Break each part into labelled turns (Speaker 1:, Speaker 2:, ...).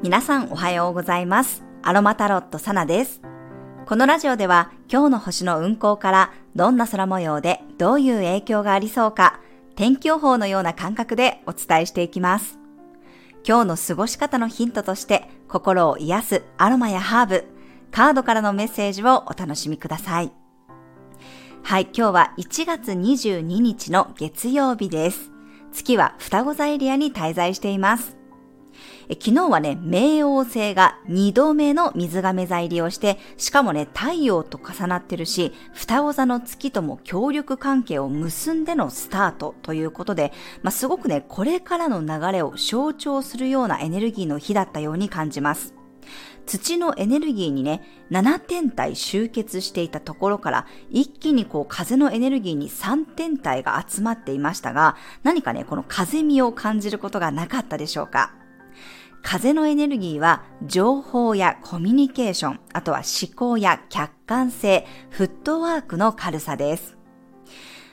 Speaker 1: 皆さんおはようございます。アロマタロットサナです。このラジオでは今日の星の運行からどんな空模様でどういう影響がありそうか天気予報のような感覚でお伝えしていきます。今日の過ごし方のヒントとして心を癒すアロマやハーブ、カードからのメッセージをお楽しみください。はい、今日は1月22日の月曜日です。月は双子座エリアに滞在しています。昨日はね、冥王星が2度目の水亀座入りをして、しかもね、太陽と重なってるし、双子座の月とも協力関係を結んでのスタートということで、まあ、すごくね、これからの流れを象徴するようなエネルギーの日だったように感じます。土のエネルギーにね、7天体集結していたところから、一気にこう風のエネルギーに3天体が集まっていましたが、何かね、この風味を感じることがなかったでしょうか風のエネルギーは情報やコミュニケーション、あとは思考や客観性、フットワークの軽さです。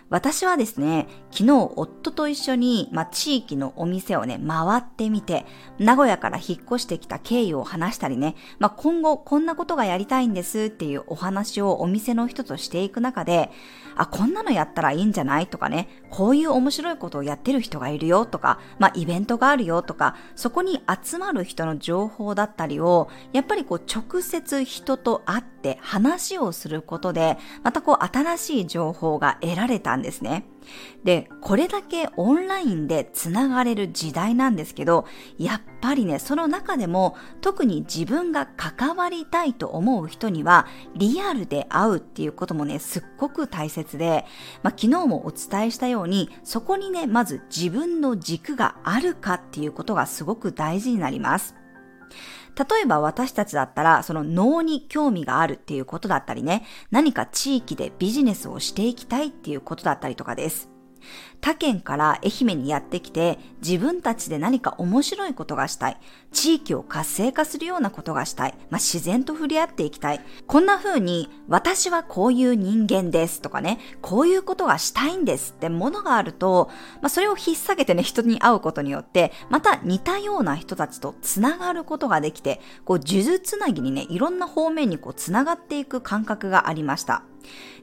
Speaker 1: 私はですね、昨日夫と一緒に、まあ、地域のお店をね、回ってみて、名古屋から引っ越してきた経緯を話したりね、まあ、今後こんなことがやりたいんですっていうお話をお店の人としていく中で、あ、こんなのやったらいいんじゃないとかね、こういう面白いことをやってる人がいるよとか、まあ、イベントがあるよとか、そこに集まる人の情報だったりを、やっぱりこう直接人と会って話をすることで、またこう新しい情報が得られたんですね。で、これだけオンラインでつながれる時代なんですけど、やっぱりね、その中でも特に自分が関わりたいと思う人にはリアルで会うっていうこともね、すっごく大切で、まあ、昨日もお伝えしたように、そこにね、まず自分の軸があるかっていうことがすごく大事になります。例えば私たちだったら、その脳に興味があるっていうことだったりね、何か地域でビジネスをしていきたいっていうことだったりとかです。他県から愛媛にやってきて自分たちで何か面白いことがしたい。地域を活性化するようなことがしたい。まあ、自然と触れ合っていきたい。こんな風に私はこういう人間ですとかね、こういうことがしたいんですってものがあると、まあ、それを引っ提げてね、人に会うことによって、また似たような人たちと繋がることができて、こう、数珠つなぎにね、いろんな方面にこう、繋がっていく感覚がありました。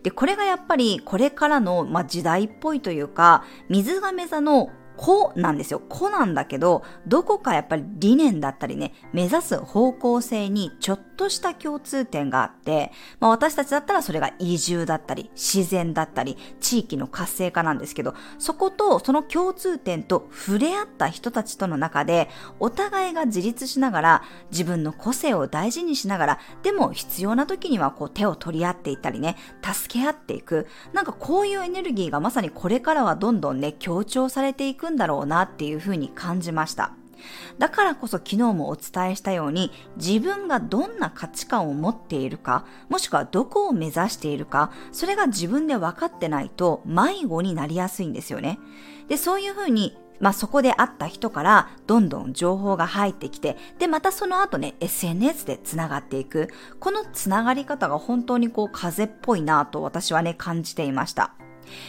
Speaker 1: で、これがやっぱりこれからの、まあ、時代っぽいというか、水亀座の子なんですよ。子なんだけど、どこかやっぱり理念だったりね、目指す方向性にちょっとした共通点があって、まあ私たちだったらそれが移住だったり、自然だったり、地域の活性化なんですけど、そことその共通点と触れ合った人たちとの中で、お互いが自立しながら、自分の個性を大事にしながら、でも必要な時にはこう手を取り合っていったりね、助け合っていく。なんかこういうエネルギーがまさにこれからはどんどんね、強調されていくんだろうなっていうふうに感じました。だからこそ昨日もお伝えしたように自分がどんな価値観を持っているか、もしくはどこを目指しているか、それが自分で分かってないと迷子になりやすいんですよね。で、そういうふうにまあ、そこで会った人からどんどん情報が入ってきて、で、またその後ね、SNS で繋がっていく。この繋がり方が本当にこう風っぽいなと私はね、感じていました。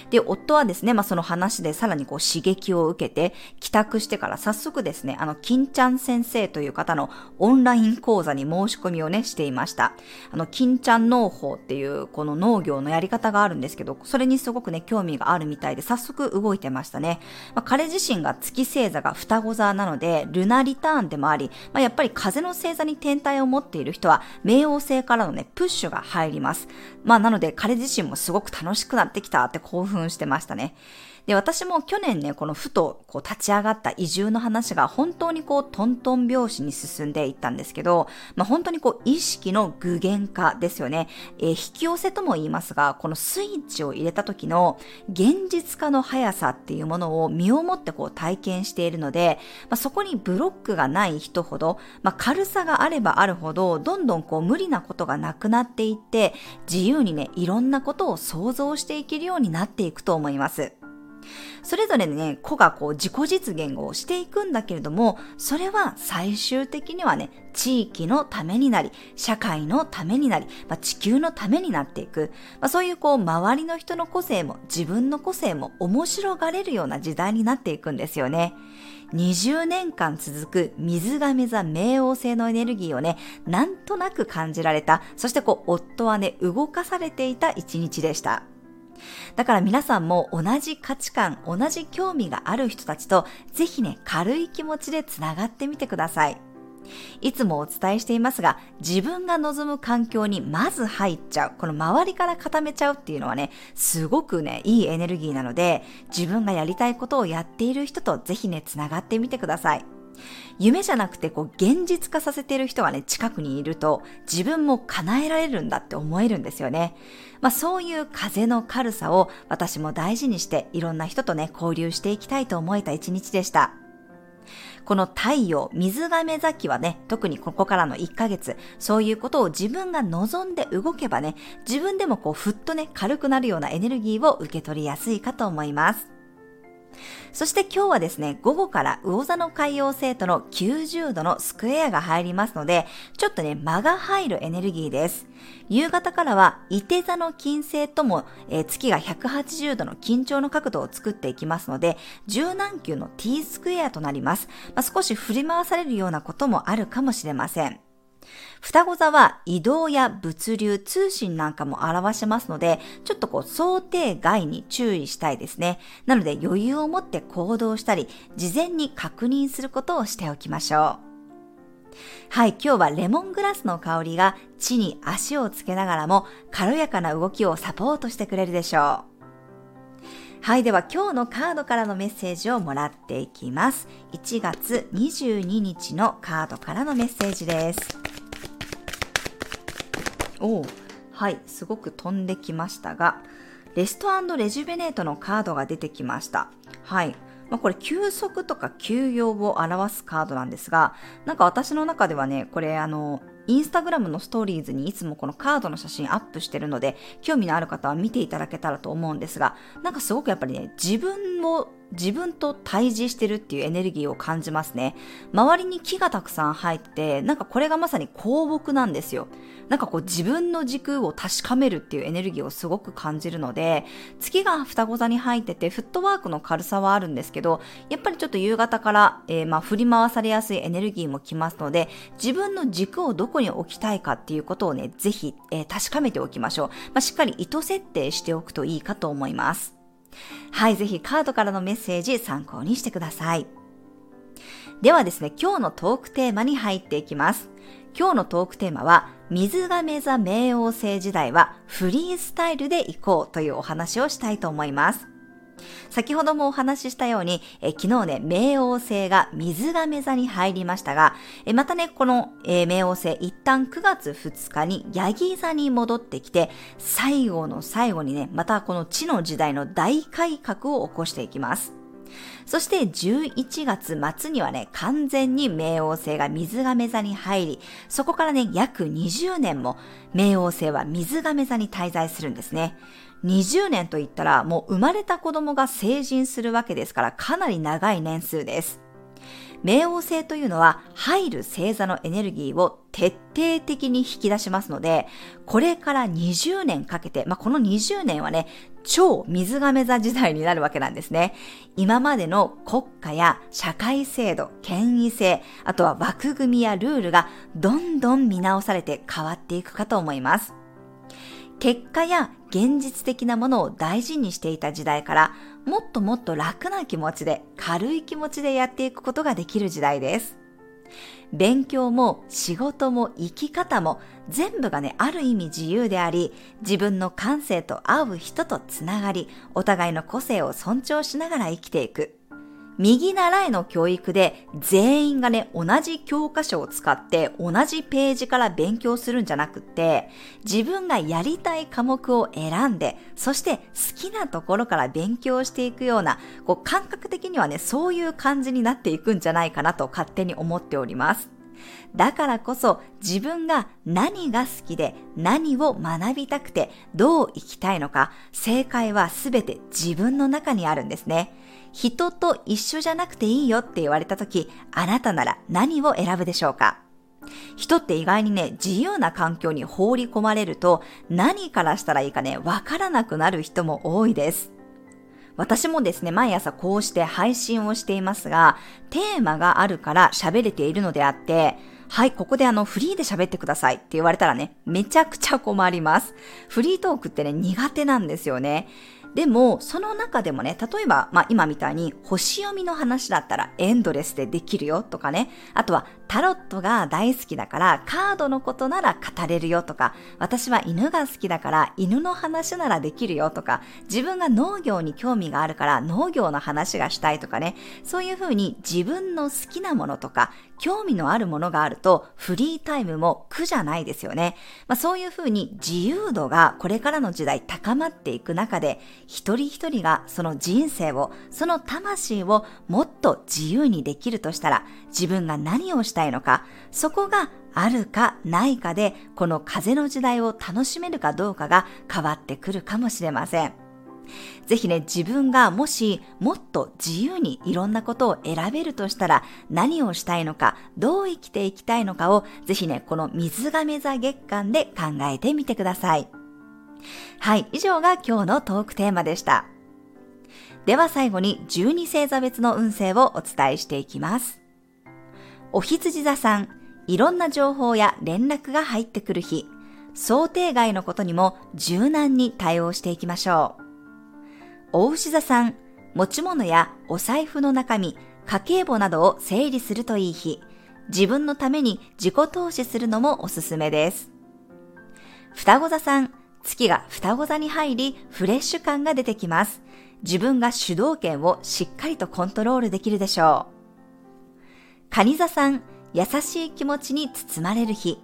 Speaker 1: で、夫はですね、まあ、その話でさらにこう刺激を受けて、帰宅してから早速ですね、あの、金ちゃん先生という方のオンライン講座に申し込みをね、していました。あの、金ちゃん農法っていうこの農業のやり方があるんですけど、それにすごくね、興味があるみたいで、早速動いてましたね。まあ、彼自身が月星座が双子座なので、ルナリターンでもあり、まあ、やっぱり風の星座に天体を持っている人は、冥王星からのね、プッシュが入ります。まあ、なので彼自身もすごく楽しくなってきたって興奮してましたね。で、私も去年ね、このふとこう立ち上がった移住の話が本当にこうトントン拍子に進んでいったんですけど、まあ、本当にこう意識の具現化ですよね。えー、引き寄せとも言いますが、このスイッチを入れた時の現実化の速さっていうものを身をもってこう体験しているので、まあ、そこにブロックがない人ほど、まあ、軽さがあればあるほど、どんどんこう無理なことがなくなっていって、自由にね、いろんなことを想像していけるようになっていくと思います。それぞれね、子がこう自己実現をしていくんだけれども、それは最終的にはね、地域のためになり、社会のためになり、まあ、地球のためになっていく、まあ、そういうこう周りの人の個性も自分の個性も面白がれるような時代になっていくんですよね。20年間続く水亀座冥王星のエネルギーをね、なんとなく感じられた、そしてこう、夫はね、動かされていた一日でした。だから皆さんも同じ価値観、同じ興味がある人たちと、ぜひね、軽い気持ちでつながってみてください。いつもお伝えしていますが、自分が望む環境にまず入っちゃう。この周りから固めちゃうっていうのはね、すごくね、いいエネルギーなので、自分がやりたいことをやっている人とぜひね、つながってみてください。夢じゃなくてこう現実化させている人がね、近くにいると自分も叶えられるんだって思えるんですよね。まあそういう風の軽さを私も大事にしていろんな人とね、交流していきたいと思えた一日でした。この太陽、水亀座期はね、特にここからの1ヶ月、そういうことを自分が望んで動けばね、自分でもこうふっとね、軽くなるようなエネルギーを受け取りやすいかと思います。そして今日はですね、午後から魚座の海洋星との90度のスクエアが入りますので、ちょっとね、間が入るエネルギーです。夕方からは、伊手座の金星とも、えー、月が180度の緊張の角度を作っていきますので、柔軟球の T スクエアとなります。まあ、少し振り回されるようなこともあるかもしれません。双子座は移動や物流、通信なんかも表しますので、ちょっとこう想定外に注意したいですね。なので余裕を持って行動したり、事前に確認することをしておきましょう。はい、今日はレモングラスの香りが地に足をつけながらも軽やかな動きをサポートしてくれるでしょう。はい、では今日のカードからのメッセージをもらっていきます。1月22日のカードからのメッセージです。おはい、すごく飛んできましたが、レストレジュベネートのカードが出てきました。はい。まあ、これ休息とか休養を表すカードなんですが、なんか私の中ではね、これあの、インスタグラムのストーリーズにいつもこのカードの写真アップしてるので、興味のある方は見ていただけたらと思うんですが、なんかすごくやっぱりね、自分を自分と対峙してるっていうエネルギーを感じますね。周りに木がたくさん入って、なんかこれがまさに香木なんですよ。なんかこう自分の軸を確かめるっていうエネルギーをすごく感じるので、月が双子座に入ってて、フットワークの軽さはあるんですけど、やっぱりちょっと夕方から、えー、まあ振り回されやすいエネルギーもきますので、自分の軸をどこに置きたいかっていうことをね、ぜひ、えー、確かめておきましょう。まあ、しっかり意図設定しておくといいかと思います。はい、ぜひカードからのメッセージ参考にしてください。ではですね、今日のトークテーマに入っていきます。今日のトークテーマは、水亀座冥王星時代はフリースタイルで行こうというお話をしたいと思います。先ほどもお話ししたように、え昨日ね、冥王星が水亀座に入りましたが、えまたね、この、え冥王星一旦9月2日にヤギ座に戻ってきて、最後の最後にね、またこの地の時代の大改革を起こしていきます。そして11月末にはね、完全に冥王星が水亀座に入り、そこからね、約20年も冥王星は水亀座に滞在するんですね。20年と言ったらもう生まれた子供が成人するわけですからかなり長い年数です。冥王星というのは入る星座のエネルギーを徹底的に引き出しますので、これから20年かけて、まあ、この20年はね、超水亀座時代になるわけなんですね。今までの国家や社会制度、権威性、あとは枠組みやルールがどんどん見直されて変わっていくかと思います。結果や現実的なものを大事にしていた時代からもっともっと楽な気持ちで軽い気持ちでやっていくことができる時代です。勉強も仕事も生き方も全部がね、ある意味自由であり、自分の感性と合う人とつながり、お互いの個性を尊重しながら生きていく。右習いの教育で全員がね、同じ教科書を使って同じページから勉強するんじゃなくって、自分がやりたい科目を選んで、そして好きなところから勉強していくような、こう感覚的にはね、そういう感じになっていくんじゃないかなと勝手に思っております。だからこそ自分が何が好きで何を学びたくてどう生きたいのか正解はすべて自分の中にあるんですね。人と一緒じゃなくていいよって言われた時、あなたなら何を選ぶでしょうか？人って意外にね、自由な環境に放り込まれると何からしたらいいかね、わからなくなる人も多いです。私もですね、毎朝こうして配信をしていますが、テーマがあるから喋れているのであって、はい、ここであの、フリーで喋ってくださいって言われたらね、めちゃくちゃ困ります。フリートークってね、苦手なんですよね。でも、その中でもね、例えば、まあ今みたいに星読みの話だったらエンドレスでできるよとかね、あとはタロットが大好きだからカードのことなら語れるよとか、私は犬が好きだから犬の話ならできるよとか、自分が農業に興味があるから農業の話がしたいとかね、そういうふうに自分の好きなものとか、興味のあるものがあるとフリータイムも苦じゃないですよね。まあそういうふうに自由度がこれからの時代高まっていく中で、一人一人がその人生を、その魂をもっと自由にできるとしたら、自分が何をしたいたいのか、そこがあるかないかで、この風の時代を楽しめるかどうかが変わってくるかもしれません。ぜひね、自分がもしもっと自由にいろんなことを選べるとしたら何をしたいのか、どう生きていきたいのかをぜひね、この水亀座月間で考えてみてください。はい、以上が今日のトークテーマでした。では最後に12星座別の運勢をお伝えしていきます。お羊座さん、いろんな情報や連絡が入ってくる日、想定外のことにも柔軟に対応していきましょう。お牛座さん、持ち物やお財布の中身、家計簿などを整理するといい日、自分のために自己投資するのもおすすめです。双子座さん、月が双子座に入り、フレッシュ感が出てきます。自分が主導権をしっかりとコントロールできるでしょう。蟹座さん、優しい気持ちに包まれる日。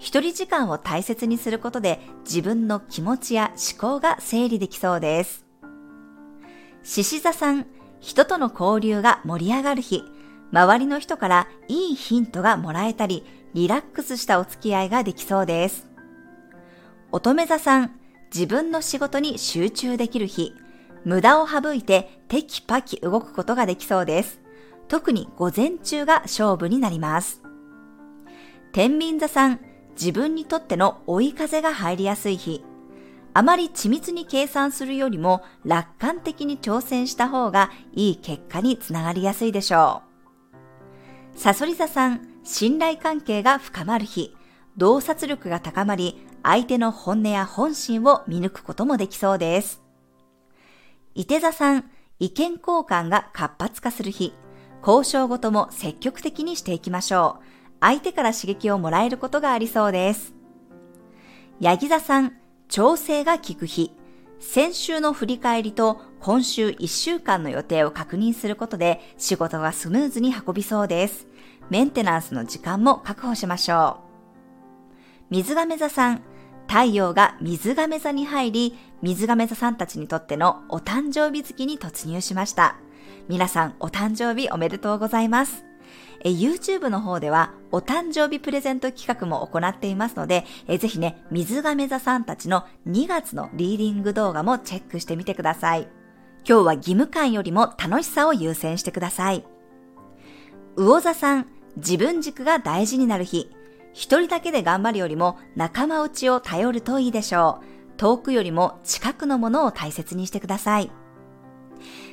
Speaker 1: 一人時間を大切にすることで自分の気持ちや思考が整理できそうです。獅子座さん、人との交流が盛り上がる日。周りの人からいいヒントがもらえたり、リラックスしたお付き合いができそうです。乙女座さん、自分の仕事に集中できる日、無駄を省いてテキパキ動くことができそうです。特に午前中が勝負になります。天秤座さん、自分にとっての追い風が入りやすい日、あまり緻密に計算するよりも楽観的に挑戦した方がいい結果につながりやすいでしょう。サソリ座さん、信頼関係が深まる日、洞察力が高まり、相手の本音や本心を見抜くこともできそうです。伊手座さん、意見交換が活発化する日、交渉ごとも積極的にしていきましょう。相手から刺激をもらえることがありそうです。ヤギ座さん、調整が効く日、先週の振り返りと今週1週間の予定を確認することで仕事がスムーズに運びそうです。メンテナンスの時間も確保しましょう。水亀座さん、太陽が水亀座に入り、水亀座さんたちにとってのお誕生日月に突入しました。皆さんお誕生日おめでとうございます。え YouTube の方ではお誕生日プレゼント企画も行っていますので、えぜひね、水亀座さんたちの2月のリーディング動画もチェックしてみてください。今日は義務感よりも楽しさを優先してください。魚座さん、自分軸が大事になる日。一人だけで頑張るよりも仲間内を頼るといいでしょう。遠くよりも近くのものを大切にしてください。